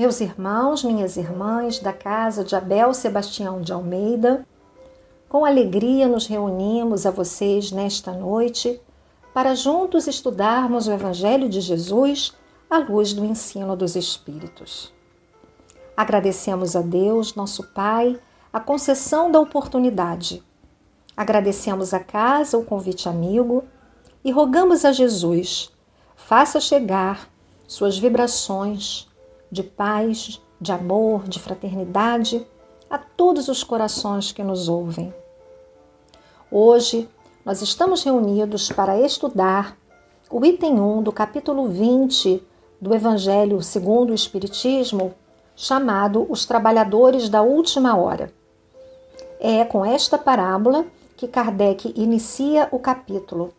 Meus irmãos, minhas irmãs da casa de Abel Sebastião de Almeida, com alegria nos reunimos a vocês nesta noite para juntos estudarmos o Evangelho de Jesus à luz do ensino dos Espíritos. Agradecemos a Deus, nosso Pai, a concessão da oportunidade. Agradecemos a casa o convite amigo e rogamos a Jesus, faça chegar suas vibrações de paz, de amor, de fraternidade a todos os corações que nos ouvem. Hoje nós estamos reunidos para estudar o item 1 do capítulo 20 do Evangelho segundo o Espiritismo, chamado Os Trabalhadores da Última Hora. É com esta parábola que Kardec inicia o capítulo.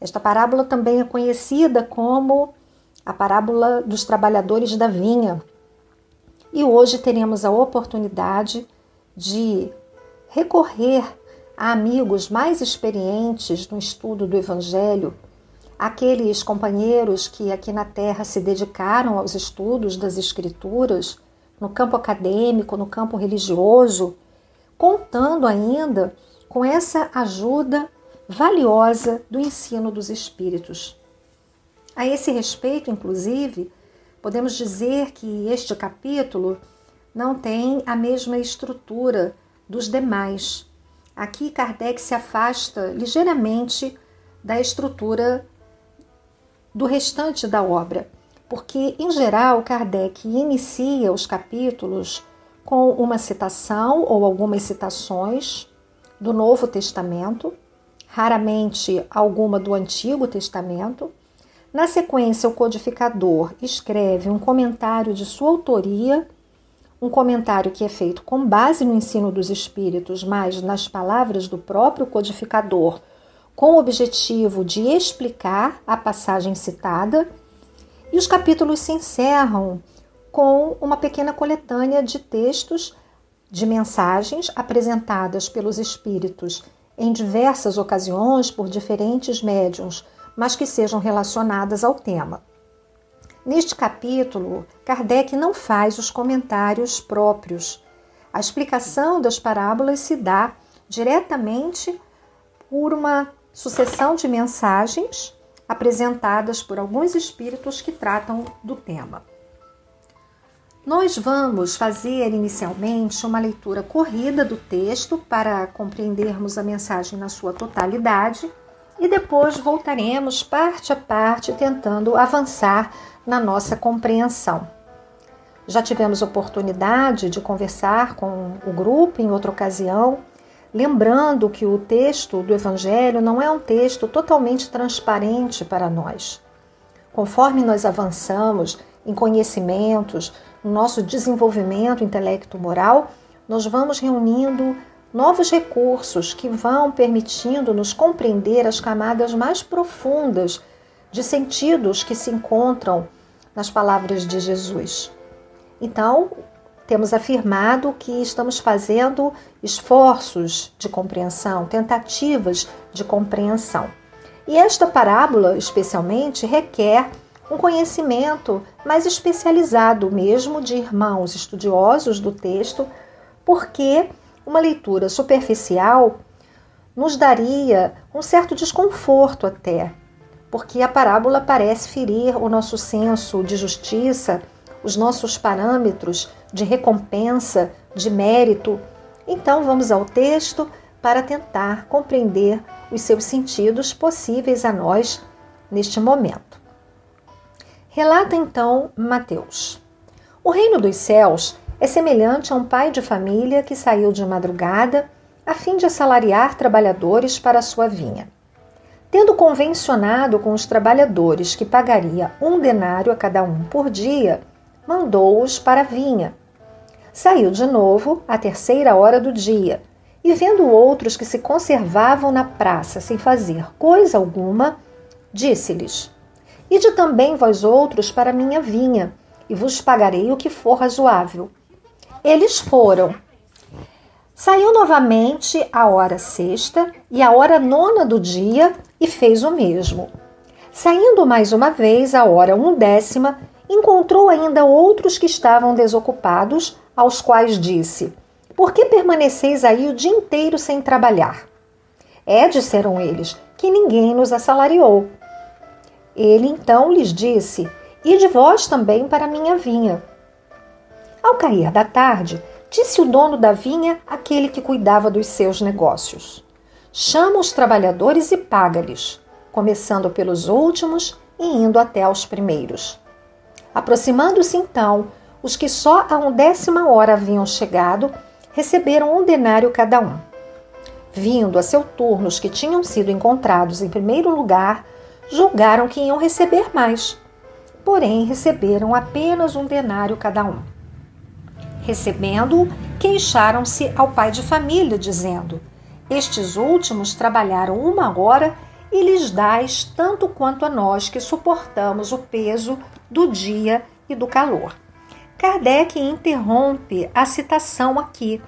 Esta parábola também é conhecida como a parábola dos trabalhadores da vinha. E hoje teremos a oportunidade de recorrer a amigos mais experientes no estudo do Evangelho, aqueles companheiros que aqui na Terra se dedicaram aos estudos das Escrituras, no campo acadêmico, no campo religioso, contando ainda com essa ajuda valiosa do ensino dos Espíritos. A esse respeito, inclusive, podemos dizer que este capítulo não tem a mesma estrutura dos demais Aqui Kardec se afasta ligeiramente da estrutura do restante da obra, porque em geral Kardec inicia os capítulos com uma citação ou algumas citações do Novo Testamento, raramente alguma do Antigo Testamento. Na sequência, o codificador escreve um comentário de sua autoria um comentário que é feito com base no ensino dos espíritos, mas nas palavras do próprio codificador, com o objetivo de explicar a passagem citada, e os capítulos se encerram com uma pequena coletânea de textos, de mensagens apresentadas pelos espíritos em diversas ocasiões por diferentes médiums, mas que sejam relacionadas ao tema. Neste capítulo, Kardec não faz os comentários próprios. A explicação das parábolas se dá diretamente por uma sucessão de mensagens apresentadas por alguns espíritos que tratam do tema. Nós vamos fazer inicialmente uma leitura corrida do texto para compreendermos a mensagem na sua totalidade e depois voltaremos parte a parte tentando avançar na nossa compreensão. Já tivemos oportunidade de conversar com o grupo em outra ocasião, lembrando que o texto do Evangelho não é um texto totalmente transparente para nós. Conforme nós avançamos em conhecimentos, no nosso desenvolvimento intelecto-moral, nós vamos reunindo novos recursos que vão permitindo-nos compreender as camadas mais profundas de sentidos que se encontram nas palavras de Jesus. Então, temos afirmado que estamos fazendo esforços de compreensão, tentativas de compreensão. E esta parábola, especialmente, requer um conhecimento mais especializado mesmo de irmãos estudiosos do texto, porque uma leitura superficial nos daria um certo desconforto até, porque a parábola parece ferir o nosso senso de justiça, os nossos parâmetros de recompensa, de mérito. Então vamos ao texto para tentar compreender os seus sentidos possíveis a nós neste momento. Relata então Mateus. O reino dos céus é semelhante a um pai de família que saiu de madrugada a fim de assalariar trabalhadores para sua vinha. Tendo convencionado com os trabalhadores que pagaria um denário a cada um por dia, mandou-os para a vinha. Saiu de novo à terceira hora do dia, e vendo outros que se conservavam na praça sem fazer coisa alguma, disse-lhes: Ide também vós outros para minha vinha, e vos pagarei o que for razoável. Eles foram Saiu novamente a hora sexta e a hora nona do dia e fez o mesmo. Saindo mais uma vez a hora undécima encontrou ainda outros que estavam desocupados, aos quais disse: Por que permaneceis aí o dia inteiro sem trabalhar? É, disseram eles, que ninguém nos assalariou. Ele então lhes disse: E de vós também para minha vinha. Ao cair da tarde, disse o dono da vinha àquele que cuidava dos seus negócios: Chama os trabalhadores e paga-lhes, começando pelos últimos e indo até aos primeiros. Aproximando-se então, os que só a undécima hora haviam chegado, receberam um denário cada um. Vindo a seu turno os que tinham sido encontrados em primeiro lugar, julgaram que iam receber mais. Porém, receberam apenas um denário cada um. Recebendo-o, queixaram-se ao pai de família, dizendo: Estes últimos trabalharam uma hora e lhes dais tanto quanto a nós que suportamos o peso do dia e do calor. Kardec interrompe a citação aqui,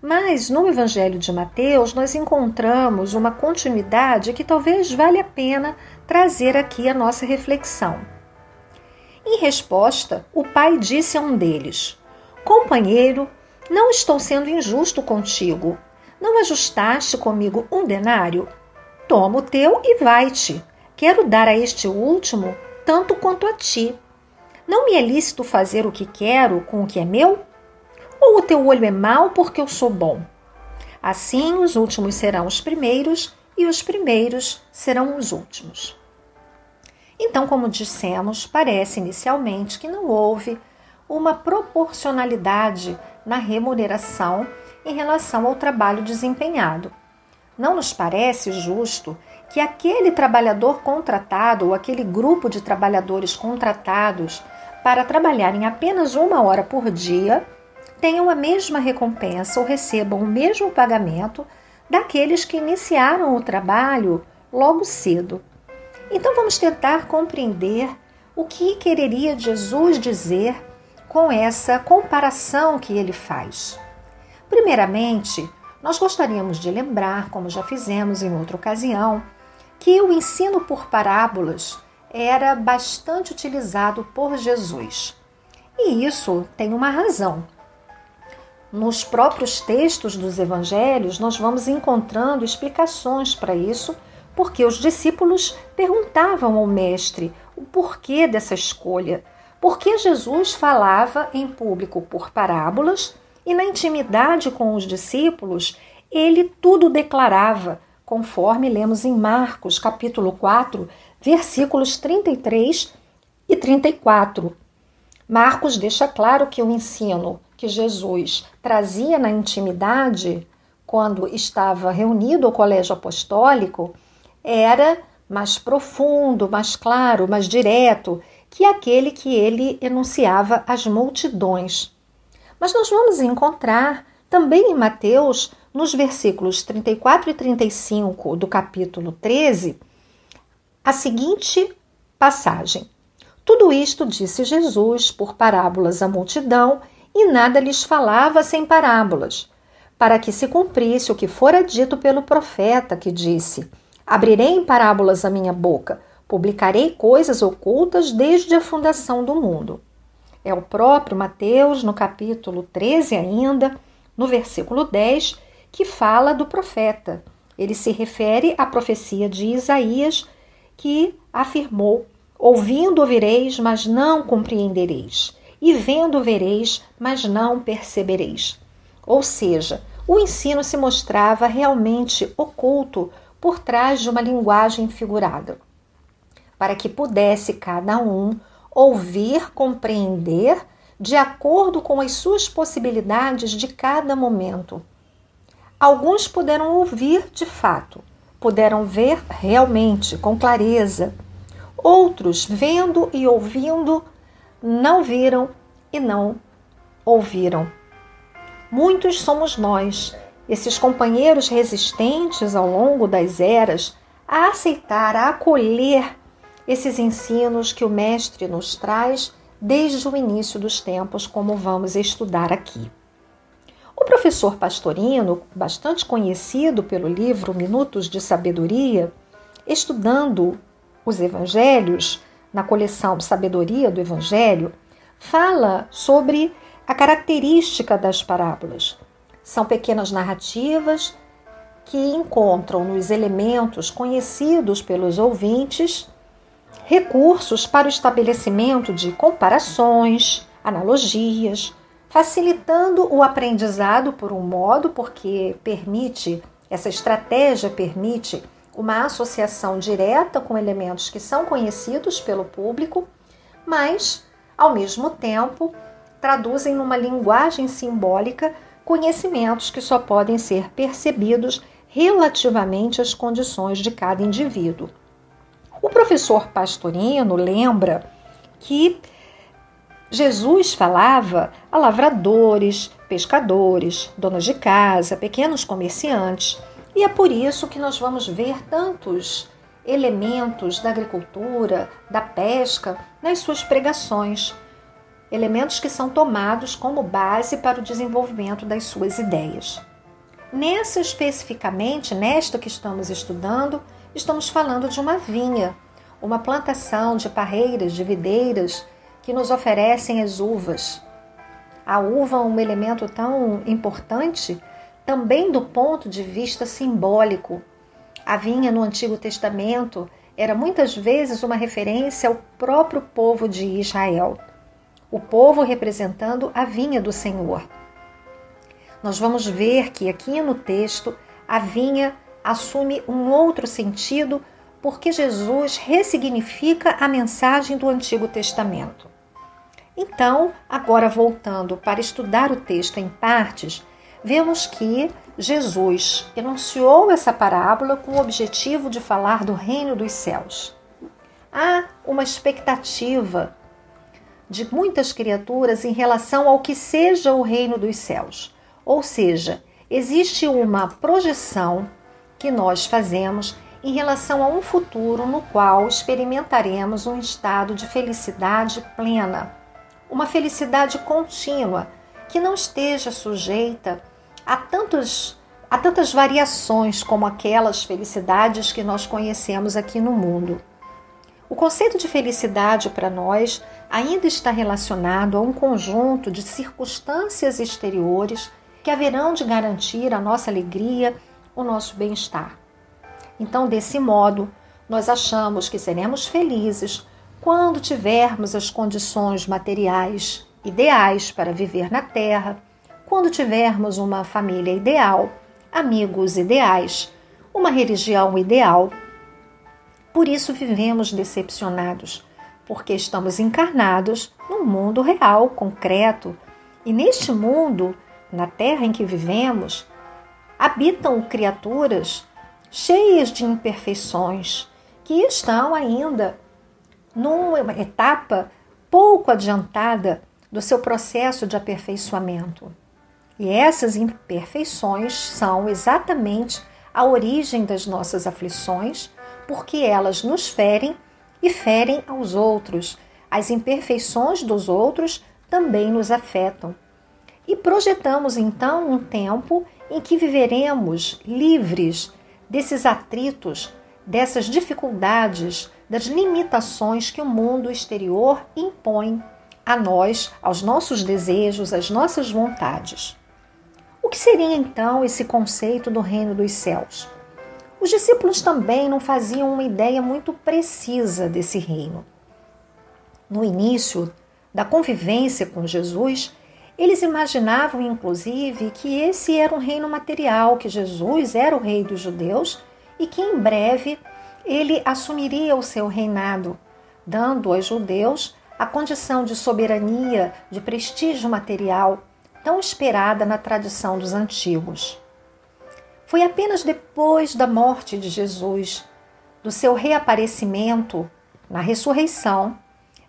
mas no Evangelho de Mateus nós encontramos uma continuidade que talvez valha a pena trazer aqui a nossa reflexão. Em resposta, o pai disse a um deles: Companheiro, não estou sendo injusto contigo. Não ajustaste comigo um denário? Toma o teu e vai-te. Quero dar a este último tanto quanto a ti. Não me é lícito fazer o que quero com o que é meu? Ou o teu olho é mau porque eu sou bom? Assim os últimos serão os primeiros e os primeiros serão os últimos. Então, como dissemos, parece inicialmente que não houve uma proporcionalidade na remuneração em relação ao trabalho desempenhado. Não nos parece justo que aquele trabalhador contratado ou aquele grupo de trabalhadores contratados para trabalharem apenas uma hora por dia tenham a mesma recompensa ou recebam o mesmo pagamento daqueles que iniciaram o trabalho logo cedo. Então vamos tentar compreender o que quereria Jesus dizer com essa comparação que ele faz. Primeiramente, nós gostaríamos de lembrar, como já fizemos em outra ocasião, que o ensino por parábolas era bastante utilizado por Jesus. E isso tem uma razão. Nos próprios textos dos evangelhos, nós vamos encontrando explicações para isso, porque os discípulos perguntavam ao Mestre o porquê dessa escolha. Por que Jesus falava em público por parábolas e na intimidade com os discípulos, ele tudo declarava, conforme lemos em Marcos, capítulo 4, versículos 33 e 34. Marcos deixa claro que o ensino que Jesus trazia na intimidade, quando estava reunido ao colégio apostólico, era mais profundo, mais claro, mais direto que aquele que ele enunciava às multidões. Mas nós vamos encontrar também em Mateus, nos versículos 34 e 35 do capítulo 13, a seguinte passagem: Tudo isto disse Jesus por parábolas à multidão, e nada lhes falava sem parábolas, para que se cumprisse o que fora dito pelo profeta, que disse: Abrirei em parábolas a minha boca, publicarei coisas ocultas desde a fundação do mundo. É o próprio Mateus, no capítulo 13 ainda, no versículo 10, que fala do profeta. Ele se refere à profecia de Isaías, que afirmou: Ouvindo ouvireis, mas não compreendereis, e vendo vereis, mas não percebereis. Ou seja, o ensino se mostrava realmente oculto por trás de uma linguagem figurada, para que pudesse cada um ouvir, compreender de acordo com as suas possibilidades de cada momento. Alguns puderam ouvir de fato, puderam ver realmente, com clareza. Outros, vendo e ouvindo, não viram e não ouviram. Muitos somos nós, esses companheiros resistentes ao longo das eras, a aceitar, a acolher esses ensinos que o Mestre nos traz desde o início dos tempos, como vamos estudar aqui. O professor Pastorino, bastante conhecido pelo livro Minutos de Sabedoria, estudando os evangelhos, na coleção Sabedoria do Evangelho, fala sobre a característica das parábolas. São pequenas narrativas que encontram nos elementos conhecidos pelos ouvintes recursos para o estabelecimento de comparações, analogias, facilitando o aprendizado por um modo, porque permite, essa estratégia permite uma associação direta com elementos que são conhecidos pelo público, mas, ao mesmo tempo, traduzem numa linguagem simbólica conhecimentos que só podem ser percebidos relativamente às condições de cada indivíduo. O professor Pastorino lembra que Jesus falava a lavradores, pescadores, donas de casa, pequenos comerciantes, e é por isso que nós vamos ver tantos elementos da agricultura, da pesca nas suas pregações, elementos que são tomados como base para o desenvolvimento das suas ideias. Nessa especificamente, nesta que estamos estudando, estamos falando de uma vinha, uma plantação de parreiras, de videiras que nos oferecem as uvas. A uva é um elemento tão importante também do ponto de vista simbólico. A vinha no Antigo Testamento era muitas vezes uma referência ao próprio povo de Israel, o povo representando a vinha do Senhor. Nós vamos ver que aqui no texto a vinha assume um outro sentido porque Jesus ressignifica a mensagem do Antigo Testamento. Então, agora voltando para estudar o texto em partes, vemos que Jesus enunciou essa parábola com o objetivo de falar do reino dos céus. Há uma expectativa de muitas criaturas em relação ao que seja o reino dos céus. Ou seja, existe uma projeção que nós fazemos em relação a um futuro no qual experimentaremos um estado de felicidade plena, uma felicidade contínua que não esteja sujeita a, tantos, a tantas variações como aquelas felicidades que nós conhecemos aqui no mundo. O conceito de felicidade para nós ainda está relacionado a um conjunto de circunstâncias exteriores que haverão de garantir a nossa alegria, o nosso bem-estar. Então, desse modo, nós achamos que seremos felizes quando tivermos as condições materiais ideais para viver na Terra, quando tivermos uma família ideal, amigos ideais, uma religião ideal. Por isso vivemos decepcionados, porque estamos encarnados num mundo real, concreto, e neste mundo, na Terra em que vivemos, habitam criaturas cheias de imperfeições que estão ainda numa etapa pouco adiantada do seu processo de aperfeiçoamento. E essas imperfeições são exatamente a origem das nossas aflições, porque elas nos ferem e ferem aos outros. As imperfeições dos outros também nos afetam. E projetamos então um tempo em que viveremos livres desses atritos, dessas dificuldades, das limitações que o mundo exterior impõe a nós, aos nossos desejos, às nossas vontades. O que seria então esse conceito do reino dos céus? Os discípulos também não faziam uma ideia muito precisa desse reino. No início da convivência com Jesus, eles imaginavam, inclusive, que esse era um reino material, que Jesus era o rei dos judeus e que em breve ele assumiria o seu reinado, dando aos judeus a condição de soberania, de prestígio material, tão esperada na tradição dos antigos. Foi apenas depois da morte de Jesus, do seu reaparecimento na ressurreição,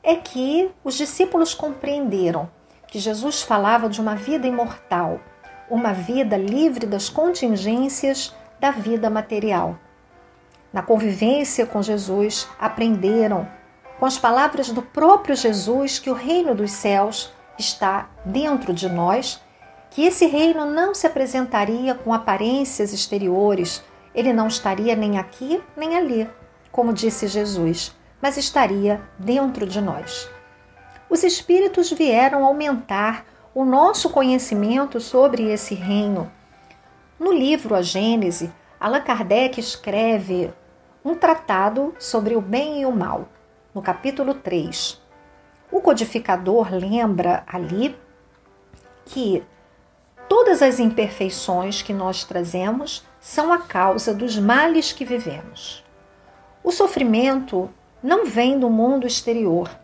é que os discípulos compreenderam que Jesus falava de uma vida imortal, uma vida livre das contingências da vida material. Na convivência com Jesus, aprenderam, com as palavras do próprio Jesus, que o reino dos céus está dentro de nós, que esse reino não se apresentaria com aparências exteriores, ele não estaria nem aqui nem ali, como disse Jesus. mas estaria dentro de nós. Os espíritos vieram aumentar o nosso conhecimento sobre esse reino. No livro A Gênese, Allan Kardec escreve um tratado sobre o bem e o mal, no capítulo 3. O codificador lembra ali que todas as imperfeições que nós trazemos são a causa dos males que vivemos. O sofrimento não vem do mundo exterior,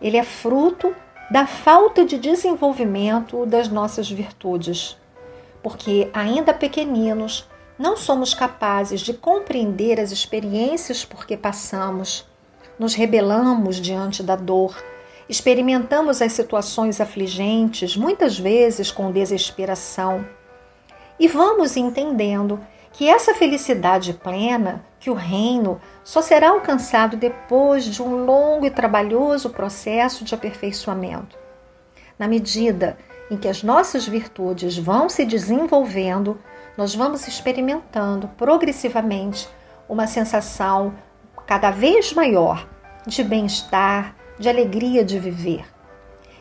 ele é fruto da falta de desenvolvimento das nossas virtudes, porque ainda pequeninos não somos capazes de compreender as experiências por que passamos, nos rebelamos diante da dor, experimentamos as situações afligentes, muitas vezes com desesperação, e vamos entendendo que essa felicidade plena, que o reino só será alcançado depois de um longo e trabalhoso processo de aperfeiçoamento. Na medida em que as nossas virtudes vão se desenvolvendo, nós vamos experimentando progressivamente uma sensação cada vez maior de bem-estar, de alegria de viver.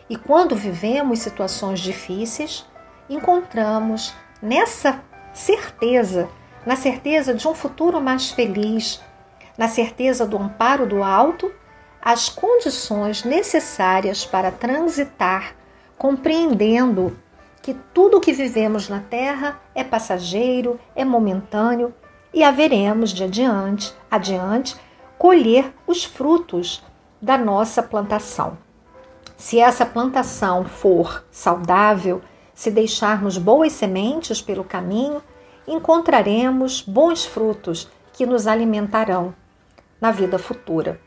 E quando vivemos situações difíceis, encontramos nessa certeza na certeza de um futuro mais feliz, na certeza do amparo do alto, as condições necessárias para transitar, compreendendo que tudo o que vivemos na terra é passageiro, é momentâneo e haveremos de adiante, adiante colher os frutos da nossa plantação. Se essa plantação for saudável, se deixarmos boas sementes pelo caminho, encontraremos bons frutos que nos alimentarão na vida futura.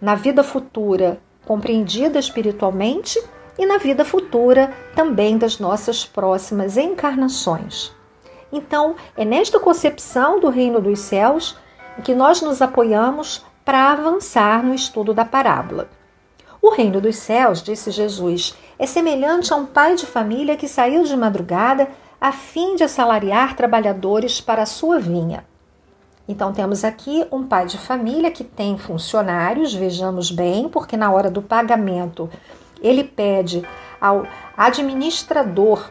Na vida futura, compreendida espiritualmente, e na vida futura também das nossas próximas encarnações. Então, é nesta concepção do reino dos céus que nós nos apoiamos para avançar no estudo da parábola. O reino dos céus, disse Jesus, é semelhante a um pai de família que saiu de madrugada a fim de assalariar trabalhadores para a sua vinha. Então, temos aqui um pai de família que tem funcionários, vejamos bem, porque na hora do pagamento ele pede ao administrador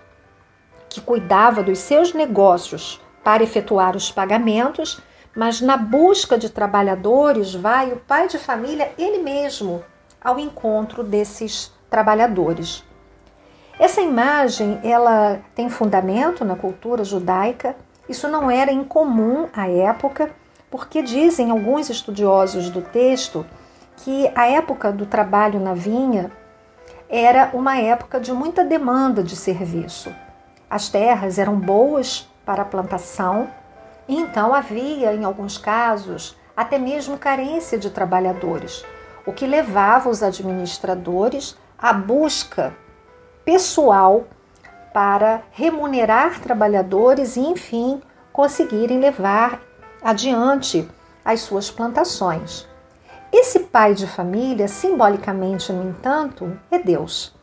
que cuidava dos seus negócios para efetuar os pagamentos, mas na busca de trabalhadores vai o pai de família ele mesmo ao encontro desses trabalhadores. Essa imagem, ela tem fundamento na cultura judaica. Isso não era incomum à época, porque dizem alguns estudiosos do texto que a época do trabalho na vinha era uma época de muita demanda de serviço. As terras eram boas para a plantação, então havia, em alguns casos, até mesmo carência de trabalhadores, o que levava os administradores à busca pessoal para remunerar trabalhadores e, enfim, conseguirem levar adiante as suas plantações. Esse pai de família, simbolicamente, no entanto, é Deus,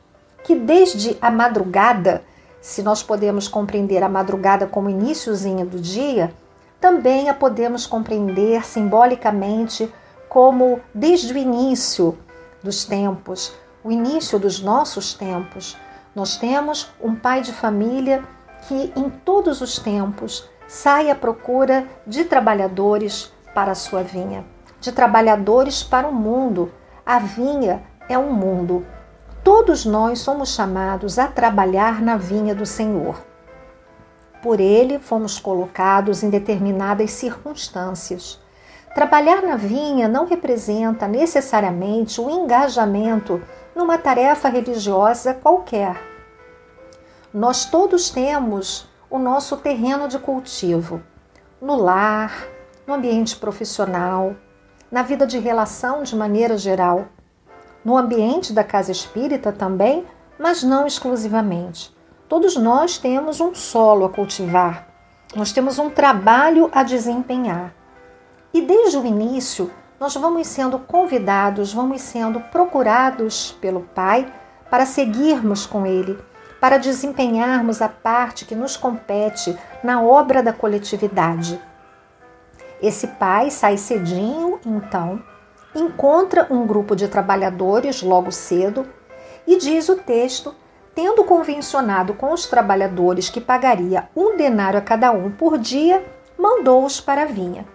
que desde a madrugada, se nós podemos compreender a madrugada como iníciozinho do dia, também a podemos compreender simbolicamente como desde o início dos tempos, o início dos nossos tempos, nós temos um pai de família que em todos os tempos sai à procura de trabalhadores para a sua vinha, de trabalhadores para o mundo. A vinha é um mundo. Todos nós somos chamados a trabalhar na vinha do Senhor. Por ele fomos colocados em determinadas circunstâncias. Trabalhar na vinha não representa necessariamente o engajamento numa tarefa religiosa qualquer. Nós todos temos o nosso terreno de cultivo no lar, no ambiente profissional, na vida de relação de maneira geral, no ambiente da casa espírita também, mas não exclusivamente. Todos nós temos um solo a cultivar, nós temos um trabalho a desempenhar. E desde o início, nós vamos sendo convidados, vamos sendo procurados pelo Pai para seguirmos com Ele, para desempenharmos a parte que nos compete na obra da coletividade. Esse pai sai cedinho, então, encontra um grupo de trabalhadores logo cedo e diz o texto, tendo convencionado com os trabalhadores que pagaria um denário a cada um por dia, mandou-os para a vinha.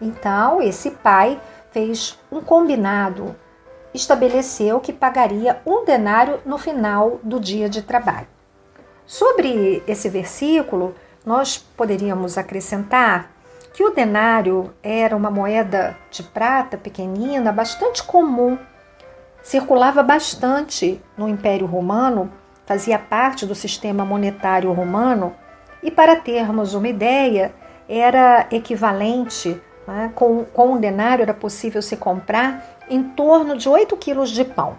Então, esse pai fez um combinado, estabeleceu que pagaria um denário no final do dia de trabalho. Sobre esse versículo, nós poderíamos acrescentar que o denário era uma moeda de prata pequenina, bastante comum, circulava bastante no Império Romano, fazia parte do sistema monetário romano e, para termos uma ideia, era equivalente, né, com, com um denário era possível se comprar em torno de 8 quilos de pão.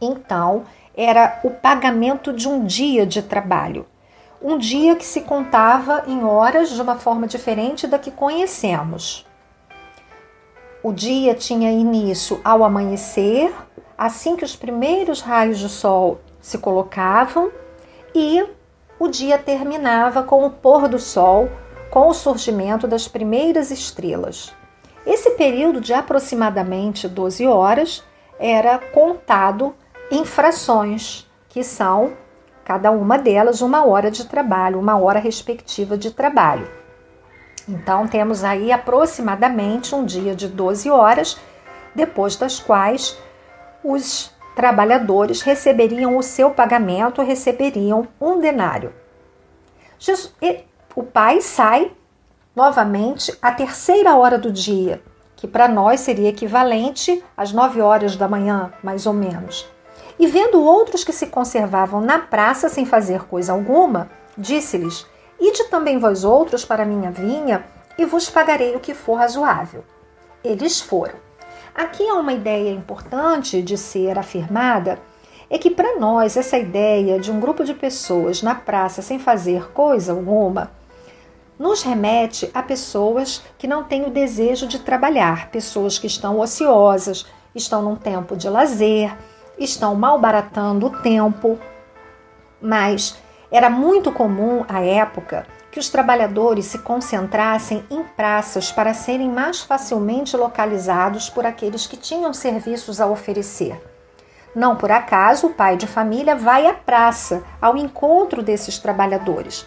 Então, era o pagamento de um dia de trabalho. Um dia que se contava em horas de uma forma diferente da que conhecemos. O dia tinha início ao amanhecer, assim que os primeiros raios de sol se colocavam, e o dia terminava com o pôr do sol, com o surgimento das primeiras estrelas. Esse período de aproximadamente 12 horas era contado em frações, que são cada uma delas uma hora de trabalho, uma hora respectiva de trabalho. Então temos aí aproximadamente um dia de 12 horas, depois das quais os trabalhadores receberiam o seu pagamento, receberiam um denário. O pai sai novamente à terceira hora do dia, que para nós seria equivalente às nove horas da manhã, mais ou menos. E vendo outros que se conservavam na praça sem fazer coisa alguma, disse-lhes: Ide também vós outros para minha vinha, e vos pagarei o que for razoável. Eles foram. Aqui há uma ideia importante de ser afirmada é que para nós essa ideia de um grupo de pessoas na praça sem fazer coisa alguma nos remete a pessoas que não têm o desejo de trabalhar, pessoas que estão ociosas, estão num tempo de lazer, estão malbaratando o tempo. Mas era muito comum à época que os trabalhadores se concentrassem em praças para serem mais facilmente localizados por aqueles que tinham serviços a oferecer. Não por acaso o pai de família vai à praça ao encontro desses trabalhadores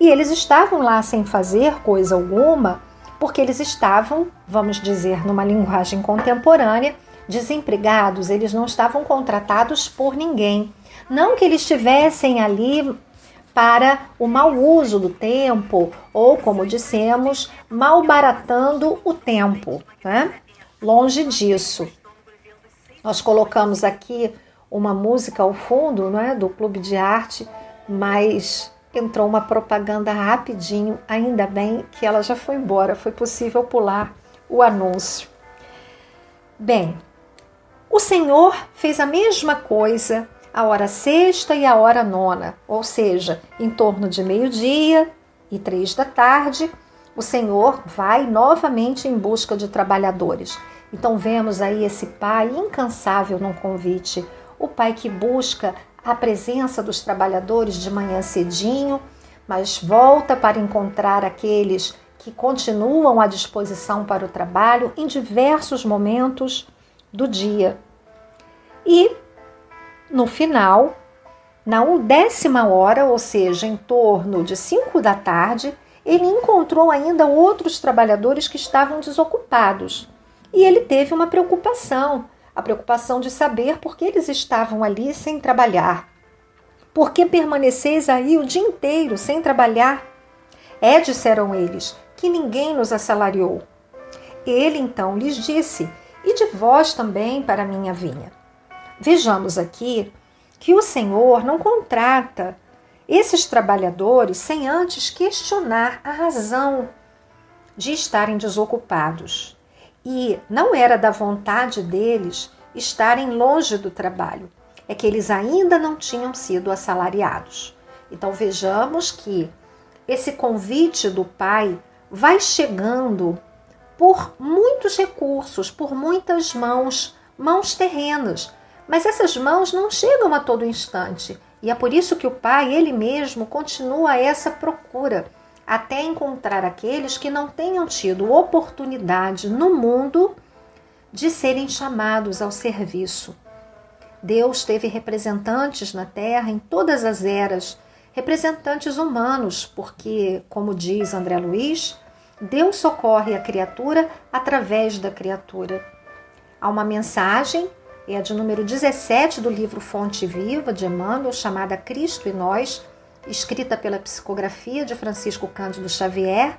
e eles estavam lá sem fazer coisa alguma, porque eles estavam, vamos dizer numa linguagem contemporânea, desempregados, eles não estavam contratados por ninguém. Não que eles estivessem ali para o mau uso do tempo, ou como dissemos, malbaratando o tempo. Né? Longe disso. Nós colocamos aqui uma música ao fundo né, do Clube de Arte, mas entrou uma propaganda rapidinho, ainda bem que ela já foi embora, foi possível pular o anúncio. Bem, o Senhor fez a mesma coisa a hora sexta e a hora nona, ou seja, em torno de meio-dia e três da tarde, o Senhor vai novamente em busca de trabalhadores. Então vemos aí esse pai incansável no convite, o pai que busca a presença dos trabalhadores de manhã cedinho, mas volta para encontrar aqueles que continuam à disposição para o trabalho em diversos momentos do dia. E no final, na undécima hora, ou seja, em torno de cinco da tarde, ele encontrou ainda outros trabalhadores que estavam desocupados. E ele teve uma preocupação a preocupação de saber por que eles estavam ali sem trabalhar. Por que permaneceis aí o dia inteiro sem trabalhar? É, disseram eles, que ninguém nos assalariou. Ele então lhes disse: E de vós também para minha vinha. Vejamos aqui que o Senhor não contrata esses trabalhadores sem antes questionar a razão de estarem desocupados. E não era da vontade deles estarem longe do trabalho, é que eles ainda não tinham sido assalariados. Então vejamos que esse convite do pai vai chegando por muitos recursos, por muitas mãos, mãos terrenas. Mas essas mãos não chegam a todo instante. E é por isso que o pai, ele mesmo, continua essa procura até encontrar aqueles que não tenham tido oportunidade no mundo de serem chamados ao serviço. Deus teve representantes na terra em todas as eras, representantes humanos, porque, como diz André Luiz, Deus socorre a criatura através da criatura. Há uma mensagem, é a de número 17 do livro Fonte Viva de Emmanuel, chamada Cristo e Nós, escrita pela psicografia de Francisco Cândido Xavier,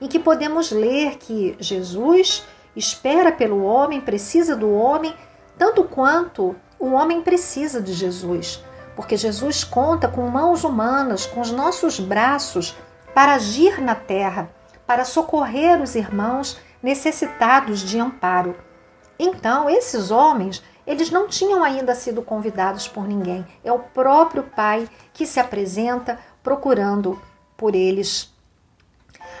em que podemos ler que Jesus espera pelo homem, precisa do homem, tanto quanto o homem precisa de Jesus, porque Jesus conta com mãos humanas, com os nossos braços, para agir na terra, para socorrer os irmãos necessitados de amparo. Então, esses homens, eles não tinham ainda sido convidados por ninguém. É o próprio Pai que se apresenta procurando por eles.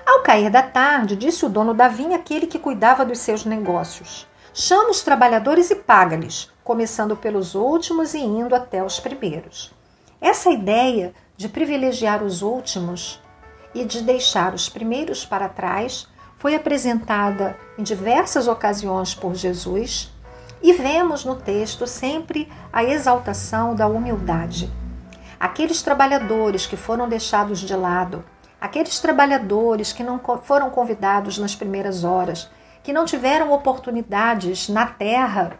Ao cair da tarde, disse o dono da vinha aquele que cuidava dos seus negócios: Chama os trabalhadores e paga-lhes, começando pelos últimos e indo até os primeiros. Essa ideia de privilegiar os últimos e de deixar os primeiros para trás foi apresentada em diversas ocasiões por Jesus e vemos no texto sempre a exaltação da humildade. Aqueles trabalhadores que foram deixados de lado, aqueles trabalhadores que não foram convidados nas primeiras horas, que não tiveram oportunidades na terra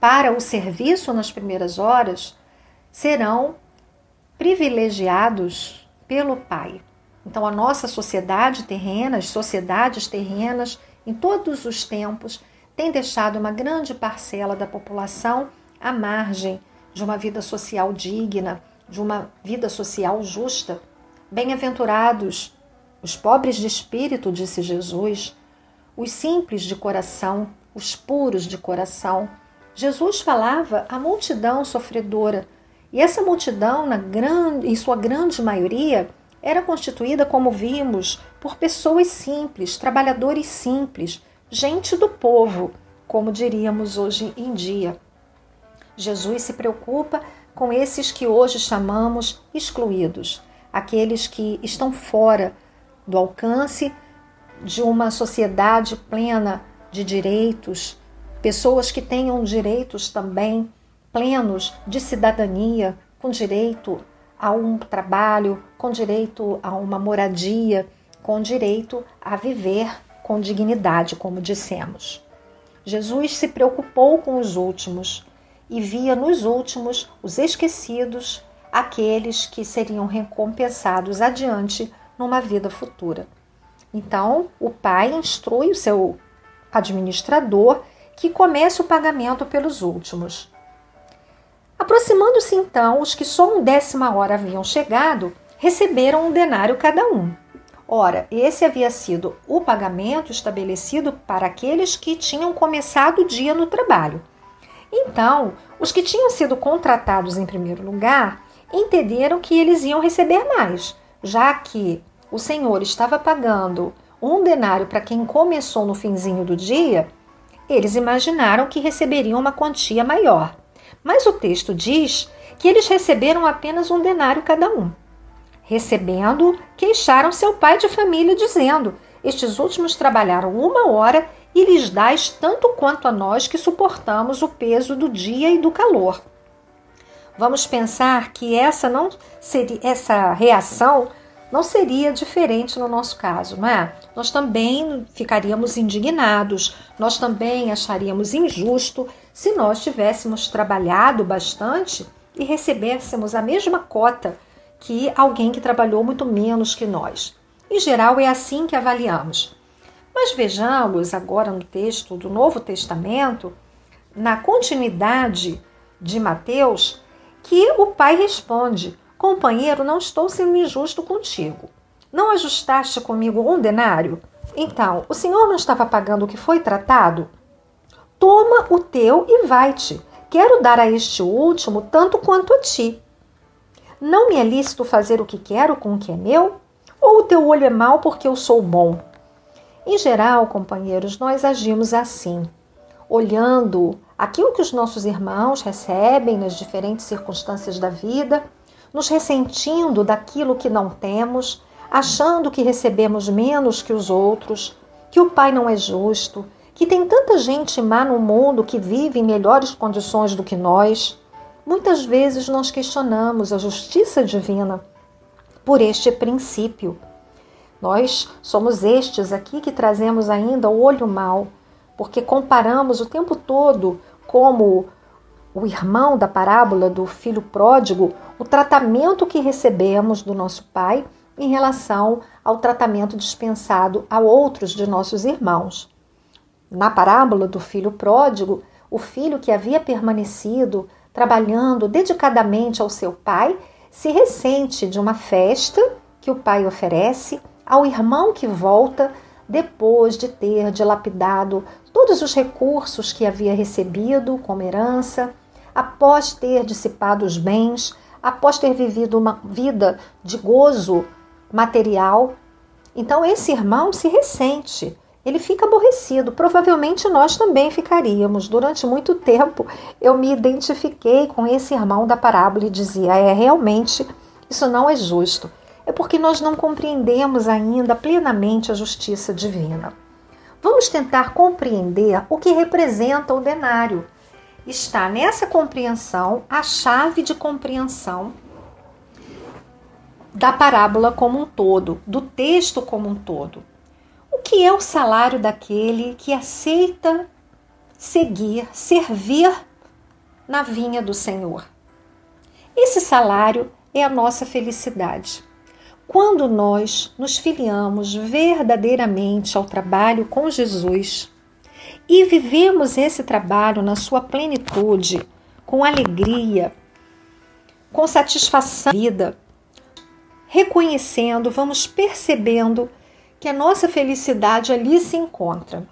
para o serviço nas primeiras horas, serão privilegiados pelo Pai. Então, a nossa sociedade terrena, as sociedades terrenas, em todos os tempos, tem deixado uma grande parcela da população à margem de uma vida social digna, de uma vida social justa. Bem-aventurados os pobres de espírito, disse Jesus, os simples de coração, os puros de coração. Jesus falava à multidão sofredora, e essa multidão, na grande, em sua grande maioria, era constituída, como vimos, por pessoas simples, trabalhadores simples, gente do povo, como diríamos hoje em dia. Jesus se preocupa com esses que hoje chamamos excluídos, aqueles que estão fora do alcance de uma sociedade plena de direitos, pessoas que tenham direitos também plenos de cidadania, com direito a um trabalho, com direito a uma moradia, com direito a viver com dignidade, como dissemos. Jesus se preocupou com os últimos e via nos últimos os esquecidos, aqueles que seriam recompensados adiante numa vida futura. Então, o pai instrui o seu administrador que comece o pagamento pelos últimos. Aproximando-se então, os que só um décima hora haviam chegado, receberam um denário cada um. Ora, esse havia sido o pagamento estabelecido para aqueles que tinham começado o dia no trabalho. Então, os que tinham sido contratados em primeiro lugar entenderam que eles iam receber mais, já que o Senhor estava pagando um denário para quem começou no finzinho do dia, eles imaginaram que receberiam uma quantia maior. Mas o texto diz que eles receberam apenas um denário cada um. Recebendo, queixaram seu pai de família, dizendo: Estes últimos trabalharam uma hora e lhes dás tanto quanto a nós que suportamos o peso do dia e do calor. Vamos pensar que essa não seria essa reação não seria diferente no nosso caso, não é? Nós também ficaríamos indignados, nós também acharíamos injusto se nós tivéssemos trabalhado bastante e recebêssemos a mesma cota que alguém que trabalhou muito menos que nós. Em geral, é assim que avaliamos. Mas vejamos agora no texto do Novo Testamento, na continuidade de Mateus, que o pai responde: Companheiro, não estou sendo injusto contigo. Não ajustaste comigo um denário? Então, o senhor não estava pagando o que foi tratado? Toma o teu e vai-te. Quero dar a este último tanto quanto a ti. Não me é lícito fazer o que quero com o que é meu? Ou o teu olho é mau porque eu sou bom? Em geral, companheiros, nós agimos assim, olhando aquilo que os nossos irmãos recebem nas diferentes circunstâncias da vida nos ressentindo daquilo que não temos, achando que recebemos menos que os outros, que o Pai não é justo, que tem tanta gente má no mundo que vive em melhores condições do que nós, muitas vezes nós questionamos a justiça divina por este princípio. Nós somos estes aqui que trazemos ainda o olho mal, porque comparamos o tempo todo como o irmão da parábola do filho pródigo, o tratamento que recebemos do nosso pai em relação ao tratamento dispensado a outros de nossos irmãos. Na parábola do filho pródigo, o filho que havia permanecido trabalhando dedicadamente ao seu pai se ressente de uma festa que o pai oferece ao irmão que volta depois de ter dilapidado todos os recursos que havia recebido como herança, após ter dissipado os bens, após ter vivido uma vida de gozo material. Então esse irmão se ressente, ele fica aborrecido. Provavelmente nós também ficaríamos. Durante muito tempo eu me identifiquei com esse irmão da parábola e dizia: é realmente isso não é justo. É porque nós não compreendemos ainda plenamente a justiça divina. Vamos tentar compreender o que representa o denário. Está nessa compreensão a chave de compreensão da parábola como um todo, do texto como um todo. O que é o salário daquele que aceita seguir, servir na vinha do Senhor? Esse salário é a nossa felicidade. Quando nós nos filiamos verdadeiramente ao trabalho com Jesus e vivemos esse trabalho na sua plenitude, com alegria, com satisfação da vida, reconhecendo, vamos percebendo que a nossa felicidade ali se encontra.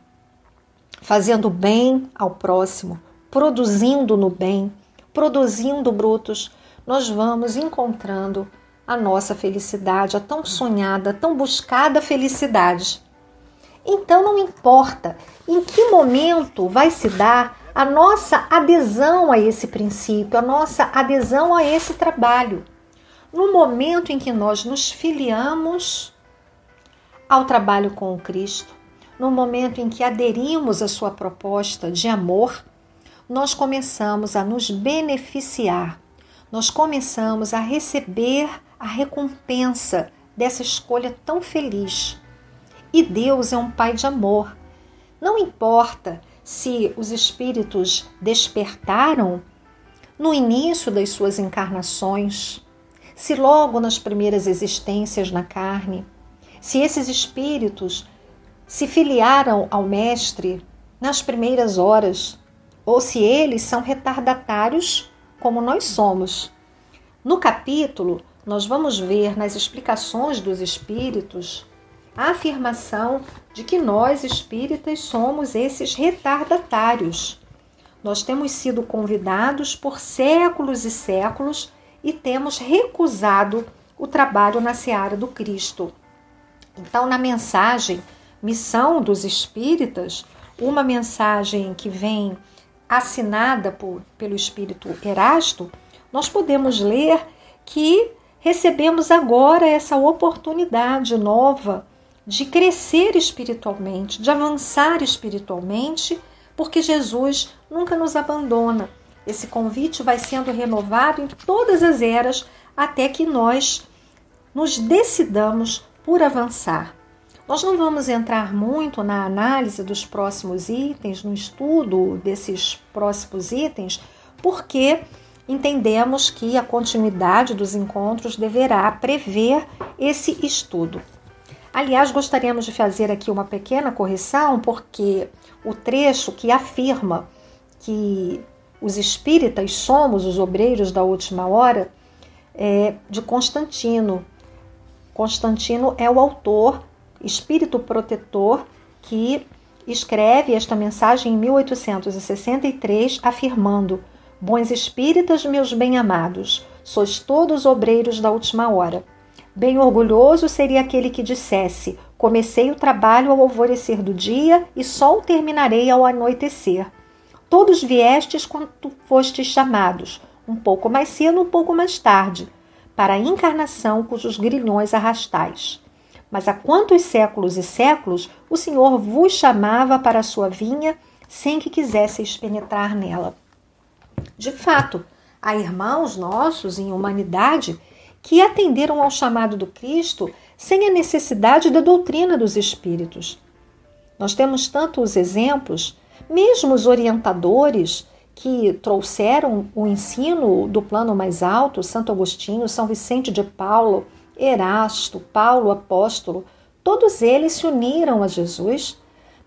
Fazendo bem ao próximo, produzindo no bem, produzindo brutos, nós vamos encontrando a nossa felicidade, a tão sonhada, tão buscada felicidade. Então não importa em que momento vai se dar a nossa adesão a esse princípio, a nossa adesão a esse trabalho no momento em que nós nos filiamos ao trabalho com o Cristo, no momento em que aderimos à sua proposta de amor, nós começamos a nos beneficiar, nós começamos a receber a recompensa dessa escolha tão feliz. E Deus é um Pai de amor. Não importa se os espíritos despertaram no início das suas encarnações, se logo nas primeiras existências na carne, se esses espíritos se filiaram ao Mestre nas primeiras horas, ou se eles são retardatários como nós somos. No capítulo, nós vamos ver nas explicações dos espíritos a afirmação de que nós espíritas somos esses retardatários. Nós temos sido convidados por séculos e séculos e temos recusado o trabalho na seara do Cristo. Então, na mensagem Missão dos Espíritas, uma mensagem que vem assinada por, pelo Espírito Erasto, nós podemos ler que recebemos agora essa oportunidade nova de crescer espiritualmente, de avançar espiritualmente, porque Jesus nunca nos abandona. Esse convite vai sendo renovado em todas as eras até que nós nos decidamos por avançar. Nós não vamos entrar muito na análise dos próximos itens, no estudo desses próximos itens, porque entendemos que a continuidade dos encontros deverá prever esse estudo. Aliás, gostaríamos de fazer aqui uma pequena correção, porque o trecho que afirma que os espíritas somos os obreiros da última hora, é de Constantino. Constantino é o autor, espírito protetor, que escreve esta mensagem em 1863, afirmando: Bons espíritas, meus bem-amados, sois todos obreiros da última hora. Bem orgulhoso seria aquele que dissesse: Comecei o trabalho ao alvorecer do dia e só o terminarei ao anoitecer. Todos viestes quando fostes chamados, um pouco mais cedo, um pouco mais tarde, para a encarnação cujos grilhões arrastais. Mas há quantos séculos e séculos o Senhor vos chamava para a sua vinha sem que quisesseis penetrar nela? De fato, há irmãos nossos em humanidade que atenderam ao chamado do Cristo sem a necessidade da doutrina dos Espíritos. Nós temos tantos exemplos, mesmo os orientadores que trouxeram o ensino do plano mais alto, Santo Agostinho, São Vicente de Paulo, Erasto, Paulo apóstolo, todos eles se uniram a Jesus.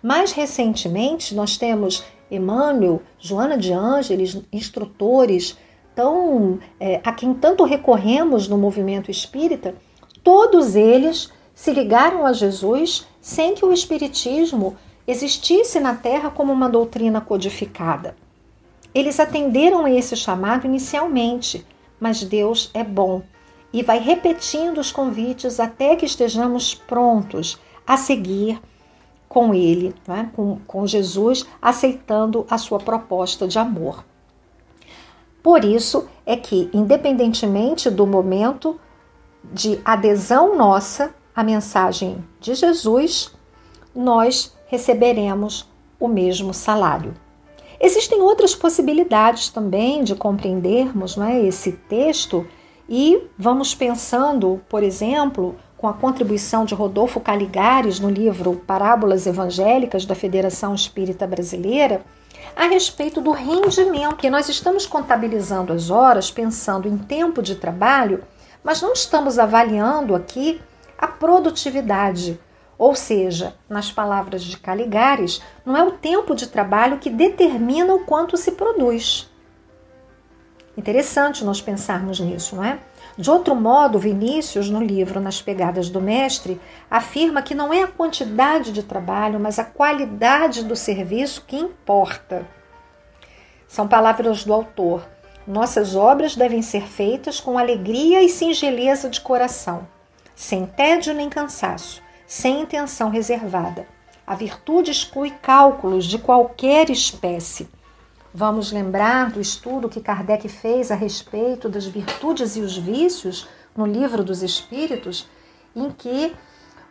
Mais recentemente, nós temos Emmanuel, Joana de Ângeles, instrutores tão, é, a quem tanto recorremos no movimento espírita, todos eles se ligaram a Jesus sem que o Espiritismo existisse na Terra como uma doutrina codificada. Eles atenderam a esse chamado inicialmente, mas Deus é bom e vai repetindo os convites até que estejamos prontos a seguir com Ele, né? com, com Jesus, aceitando a sua proposta de amor. Por isso é que, independentemente do momento de adesão nossa à mensagem de Jesus, nós receberemos o mesmo salário. Existem outras possibilidades também de compreendermos não é, esse texto e vamos pensando, por exemplo, com a contribuição de Rodolfo Caligares no livro Parábolas Evangélicas da Federação Espírita Brasileira, a respeito do rendimento, que nós estamos contabilizando as horas pensando em tempo de trabalho, mas não estamos avaliando aqui a produtividade ou seja, nas palavras de Caligares, não é o tempo de trabalho que determina o quanto se produz. Interessante nós pensarmos nisso, não é? De outro modo, Vinícius, no livro Nas Pegadas do Mestre, afirma que não é a quantidade de trabalho, mas a qualidade do serviço que importa. São palavras do autor. Nossas obras devem ser feitas com alegria e singeleza de coração, sem tédio nem cansaço, sem intenção reservada. A virtude exclui cálculos de qualquer espécie. Vamos lembrar do estudo que Kardec fez a respeito das virtudes e os vícios no Livro dos Espíritos, em que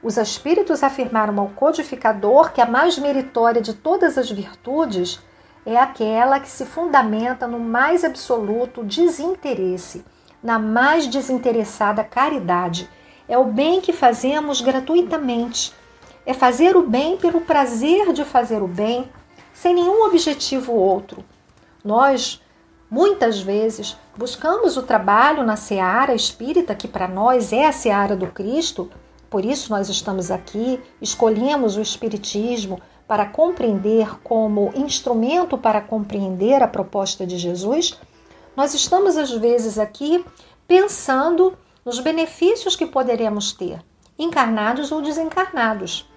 os espíritos afirmaram ao codificador que a mais meritória de todas as virtudes é aquela que se fundamenta no mais absoluto desinteresse, na mais desinteressada caridade é o bem que fazemos gratuitamente. É fazer o bem pelo prazer de fazer o bem, sem nenhum objetivo outro. Nós, muitas vezes, buscamos o trabalho na seara espírita, que para nós é a seara do Cristo, por isso nós estamos aqui, escolhemos o Espiritismo para compreender como instrumento para compreender a proposta de Jesus. Nós estamos, às vezes, aqui pensando nos benefícios que poderemos ter, encarnados ou desencarnados.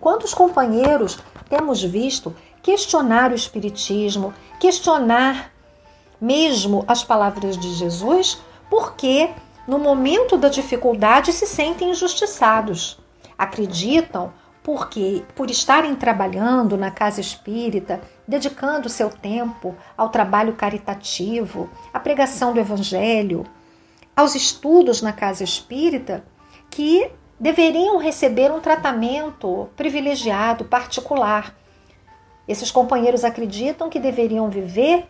Quantos companheiros temos visto questionar o Espiritismo, questionar mesmo as palavras de Jesus, porque no momento da dificuldade se sentem injustiçados. Acreditam porque, por estarem trabalhando na casa espírita, dedicando seu tempo ao trabalho caritativo, à pregação do Evangelho, aos estudos na casa espírita que deveriam receber um tratamento privilegiado, particular. Esses companheiros acreditam que deveriam viver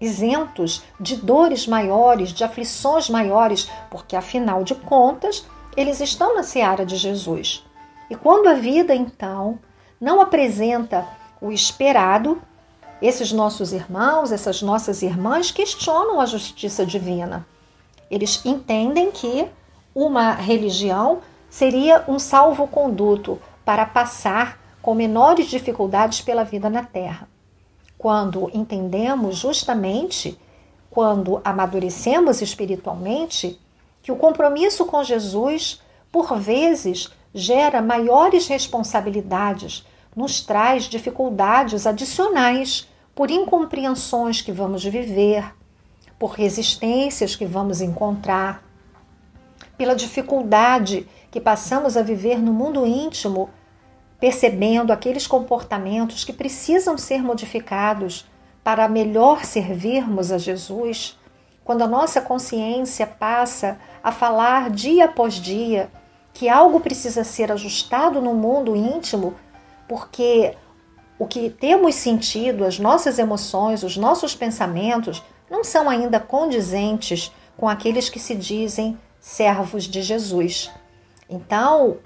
isentos de dores maiores, de aflições maiores, porque afinal de contas, eles estão na seara de Jesus. E quando a vida então não apresenta o esperado, esses nossos irmãos, essas nossas irmãs questionam a justiça divina. Eles entendem que uma religião seria um salvo-conduto para passar com menores dificuldades pela vida na Terra. Quando entendemos justamente, quando amadurecemos espiritualmente, que o compromisso com Jesus, por vezes, gera maiores responsabilidades, nos traz dificuldades adicionais por incompreensões que vamos viver, por resistências que vamos encontrar, pela dificuldade que passamos a viver no mundo íntimo, percebendo aqueles comportamentos que precisam ser modificados para melhor servirmos a Jesus, quando a nossa consciência passa a falar dia após dia que algo precisa ser ajustado no mundo íntimo, porque o que temos sentido, as nossas emoções, os nossos pensamentos, não são ainda condizentes com aqueles que se dizem servos de Jesus. Então,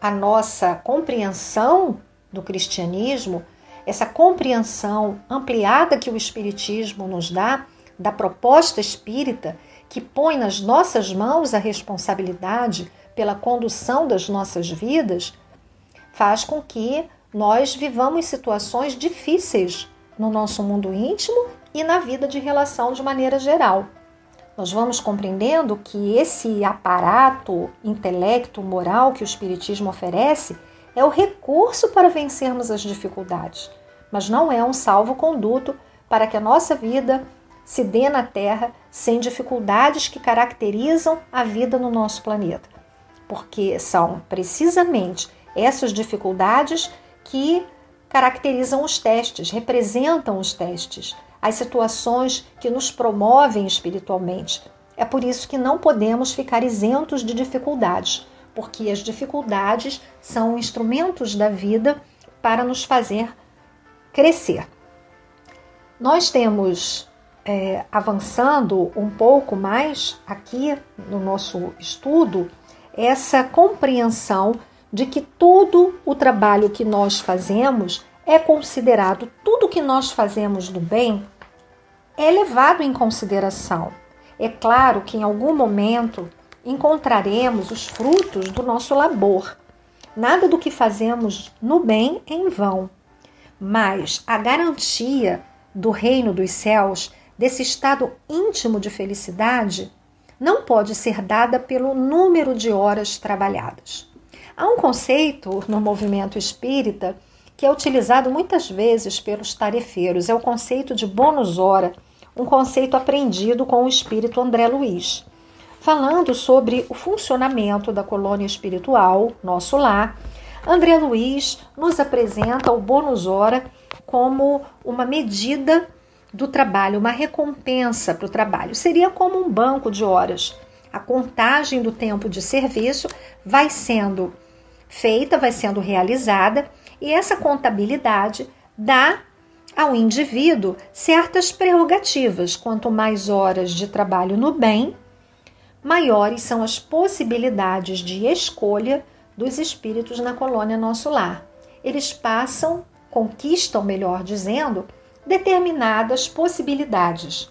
a nossa compreensão do cristianismo, essa compreensão ampliada que o Espiritismo nos dá, da proposta espírita, que põe nas nossas mãos a responsabilidade pela condução das nossas vidas, faz com que nós vivamos situações difíceis no nosso mundo íntimo e na vida de relação de maneira geral. Nós vamos compreendendo que esse aparato intelecto moral que o Espiritismo oferece é o recurso para vencermos as dificuldades, mas não é um salvo-conduto para que a nossa vida se dê na Terra sem dificuldades que caracterizam a vida no nosso planeta. Porque são precisamente essas dificuldades que caracterizam os testes, representam os testes, as situações que nos promovem espiritualmente. É por isso que não podemos ficar isentos de dificuldades, porque as dificuldades são instrumentos da vida para nos fazer crescer. Nós temos é, avançando um pouco mais aqui no nosso estudo essa compreensão de que todo o trabalho que nós fazemos é considerado, tudo que nós fazemos do bem é levado em consideração. É claro que em algum momento encontraremos os frutos do nosso labor. Nada do que fazemos no bem é em vão, mas a garantia do reino dos céus, desse estado íntimo de felicidade, não pode ser dada pelo número de horas trabalhadas. Há um conceito no movimento espírita que é utilizado muitas vezes pelos tarefeiros, é o conceito de bônus hora, um conceito aprendido com o espírito André Luiz. Falando sobre o funcionamento da colônia espiritual, nosso lar, André Luiz nos apresenta o bônus hora como uma medida do trabalho, uma recompensa para o trabalho. Seria como um banco de horas. A contagem do tempo de serviço vai sendo feita, vai sendo realizada, e essa contabilidade dá ao indivíduo certas prerrogativas. Quanto mais horas de trabalho no bem, maiores são as possibilidades de escolha dos espíritos na colônia Nosso Lar. Eles passam, conquistam, melhor dizendo, determinadas possibilidades.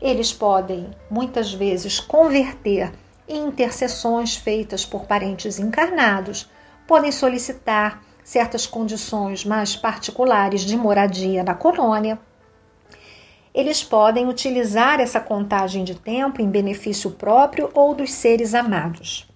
Eles podem, muitas vezes, converter em intercessões feitas por parentes encarnados, podem solicitar certas condições mais particulares de moradia na colônia. Eles podem utilizar essa contagem de tempo em benefício próprio ou dos seres amados.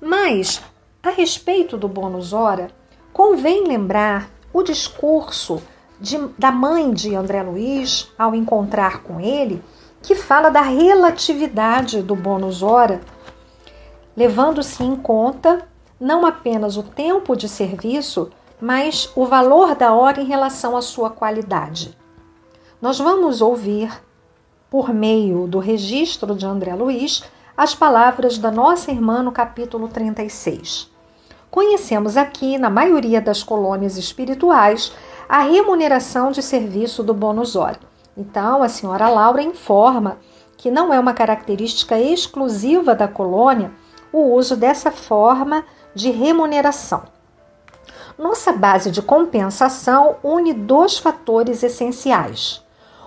Mas, a respeito do bônus hora, convém lembrar o discurso de, da mãe de André Luiz ao encontrar com ele, que fala da relatividade do bônus hora, levando-se em conta não apenas o tempo de serviço, mas o valor da hora em relação à sua qualidade. Nós vamos ouvir, por meio do registro de André Luiz, as palavras da nossa irmã no capítulo 36. Conhecemos aqui, na maioria das colônias espirituais, a remuneração de serviço do bônus hora. Então, a senhora Laura informa que não é uma característica exclusiva da colônia o uso dessa forma de remuneração. Nossa base de compensação une dois fatores essenciais.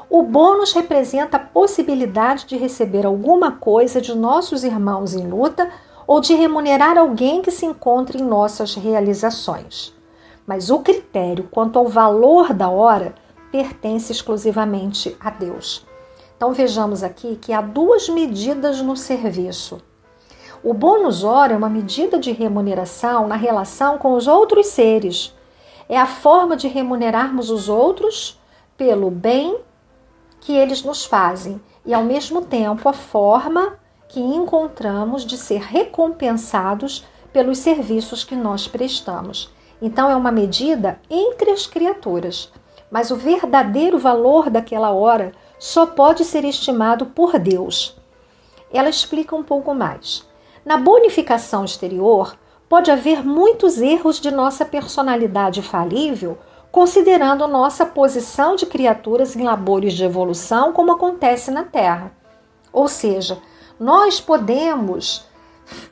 O bônus representa a possibilidade de receber alguma coisa de nossos irmãos em luta ou de remunerar alguém que se encontre em nossas realizações. Mas o critério quanto ao valor da hora pertence exclusivamente a Deus. Então vejamos aqui que há duas medidas no serviço. O bônus hora é uma medida de remuneração na relação com os outros seres. É a forma de remunerarmos os outros pelo bem que eles nos fazem e, ao mesmo tempo, a forma que encontramos de ser recompensados pelos serviços que nós prestamos. Então, é uma medida entre as criaturas, mas o verdadeiro valor daquela hora só pode ser estimado por Deus. Ela explica um pouco mais. Na bonificação exterior, pode haver muitos erros de nossa personalidade falível, considerando nossa posição de criaturas em labores de evolução, como acontece na Terra. Ou seja, nós podemos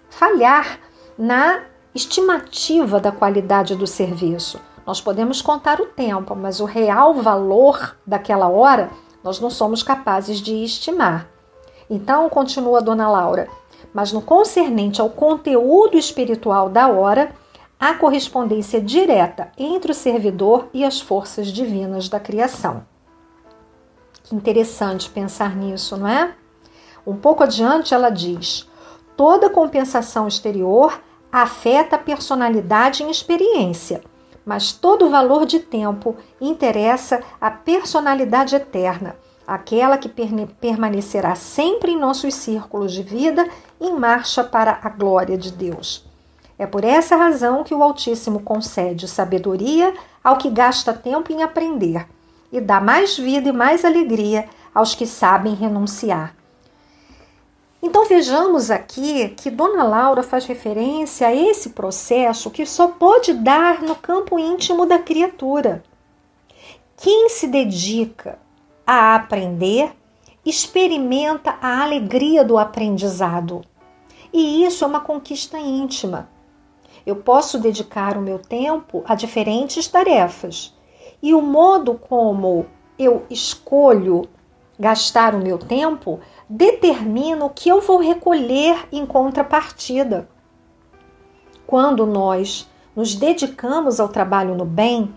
falhar na estimativa da qualidade do serviço. Nós podemos contar o tempo, mas o real valor daquela hora nós não somos capazes de estimar. Então, continua a dona Laura, mas no concernente ao conteúdo espiritual da hora, há correspondência direta entre o servidor e as forças divinas da criação. Que interessante pensar nisso, não é? Um pouco adiante ela diz: toda compensação exterior afeta a personalidade em experiência, mas todo valor de tempo interessa a personalidade eterna, aquela que permanecerá sempre em nossos círculos de vida em marcha para a glória de Deus. É por essa razão que o Altíssimo concede sabedoria ao que gasta tempo em aprender e dá mais vida e mais alegria aos que sabem renunciar. Então vejamos aqui que Dona Laura faz referência a esse processo que só pode dar no campo íntimo da criatura. Quem se dedica a aprender experimenta a alegria do aprendizado. E isso é uma conquista íntima. Eu posso dedicar o meu tempo a diferentes tarefas. E o modo como eu escolho gastar o meu tempo determina o que eu vou recolher em contrapartida. Quando nós nos dedicamos ao trabalho no bem,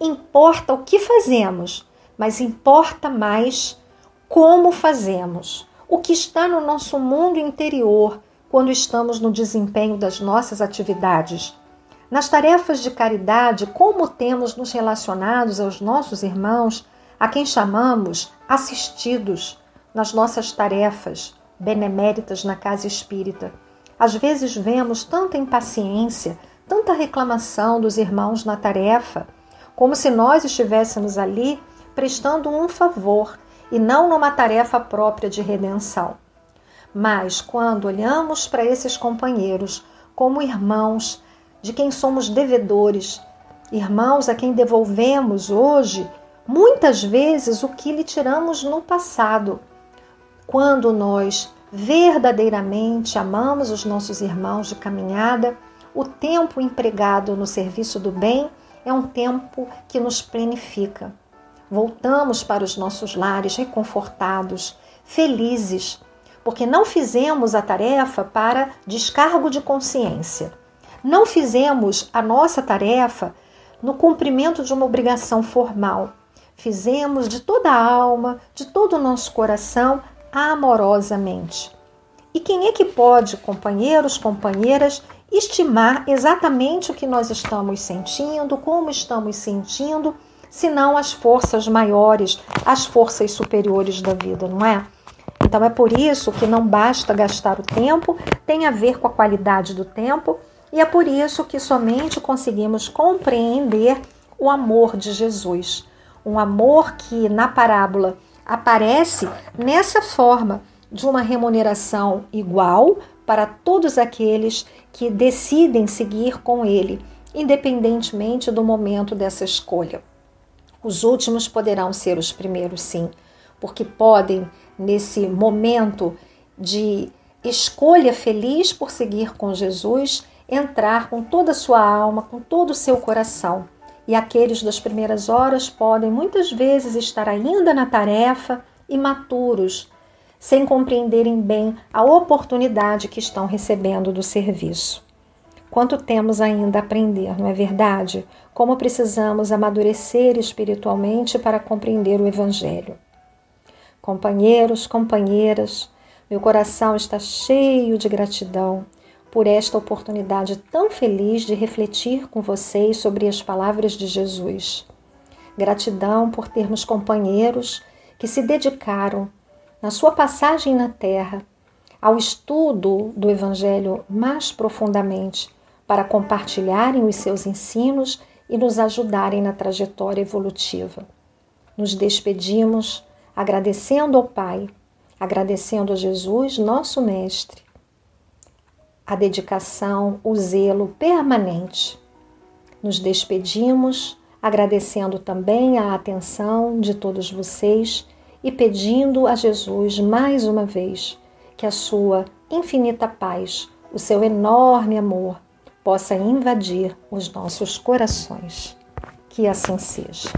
importa o que fazemos, mas importa mais como fazemos, o que está no nosso mundo interior quando estamos no desempenho das nossas atividades. Nas tarefas de caridade, como temos nos relacionados aos nossos irmãos, a quem chamamos assistidos nas nossas tarefas beneméritas na casa espírita. Às vezes vemos tanta impaciência, tanta reclamação dos irmãos na tarefa, como se nós estivéssemos ali prestando um favor e não numa tarefa própria de redenção. Mas quando olhamos para esses companheiros como irmãos de quem somos devedores, irmãos a quem devolvemos hoje muitas vezes o que lhe tiramos no passado, quando nós verdadeiramente amamos os nossos irmãos de caminhada, o tempo empregado no serviço do bem é um tempo que nos plenifica. Voltamos para os nossos lares reconfortados, felizes, porque não fizemos a tarefa para descargo de consciência. Não fizemos a nossa tarefa no cumprimento de uma obrigação formal. Fizemos de toda a alma, de todo o nosso coração, amorosamente. E quem é que pode, companheiros, companheiras, estimar exatamente o que nós estamos sentindo, como estamos sentindo, senão as forças maiores, as forças superiores da vida, não é? Então é por isso que não basta gastar o tempo, tem a ver com a qualidade do tempo, e é por isso que somente conseguimos compreender o amor de Jesus. Um amor que na parábola aparece nessa forma de uma remuneração igual para todos aqueles que decidem seguir com ele, independentemente do momento dessa escolha. Os últimos poderão ser os primeiros, sim, porque podem, nesse momento de escolha feliz por seguir com Jesus, entrar com toda a sua alma, com todo o seu coração e aqueles das primeiras horas podem muitas vezes estar ainda na tarefa, imaturos, sem compreenderem bem a oportunidade que estão recebendo do serviço. Quanto temos ainda a aprender, não é verdade? Como precisamos amadurecer espiritualmente para compreender o Evangelho. Companheiros, companheiras, meu coração está cheio de gratidão por esta oportunidade tão feliz de refletir com vocês sobre as palavras de Jesus. Gratidão por termos companheiros que se dedicaram, na sua passagem na Terra, ao estudo do Evangelho mais profundamente, para compartilharem os seus ensinos e nos ajudarem na trajetória evolutiva. Nos despedimos agradecendo ao Pai, agradecendo a Jesus, nosso Mestre, a dedicação, o zelo permanente. Nos despedimos, agradecendo também a atenção de todos vocês e pedindo a Jesus mais uma vez que a sua infinita paz, o seu enorme amor, possa invadir os nossos corações. Que assim seja.